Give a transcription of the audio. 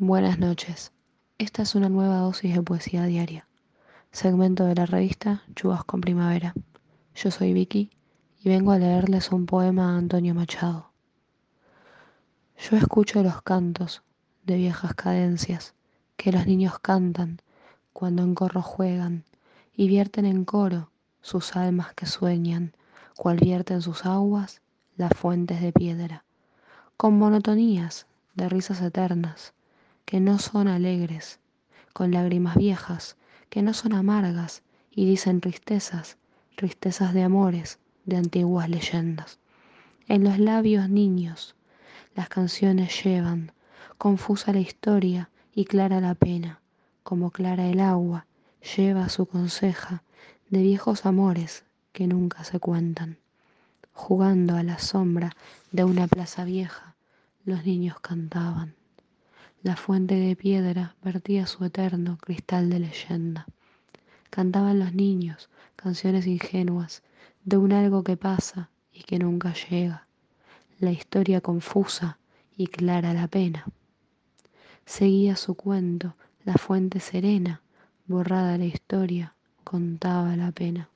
Buenas noches. Esta es una nueva dosis de poesía diaria, segmento de la revista Chubasco Primavera. Yo soy Vicky y vengo a leerles un poema a Antonio Machado. Yo escucho los cantos de viejas cadencias que los niños cantan cuando en corro juegan y vierten en coro sus almas que sueñan, cual vierten sus aguas las fuentes de piedra, con monotonías de risas eternas que no son alegres, con lágrimas viejas, que no son amargas y dicen tristezas, tristezas de amores, de antiguas leyendas. En los labios niños las canciones llevan, confusa la historia y clara la pena, como clara el agua lleva su conseja de viejos amores que nunca se cuentan. Jugando a la sombra de una plaza vieja, los niños cantaban. La fuente de piedra vertía su eterno cristal de leyenda. Cantaban los niños canciones ingenuas de un algo que pasa y que nunca llega. La historia confusa y clara la pena. Seguía su cuento, la fuente serena, borrada la historia, contaba la pena.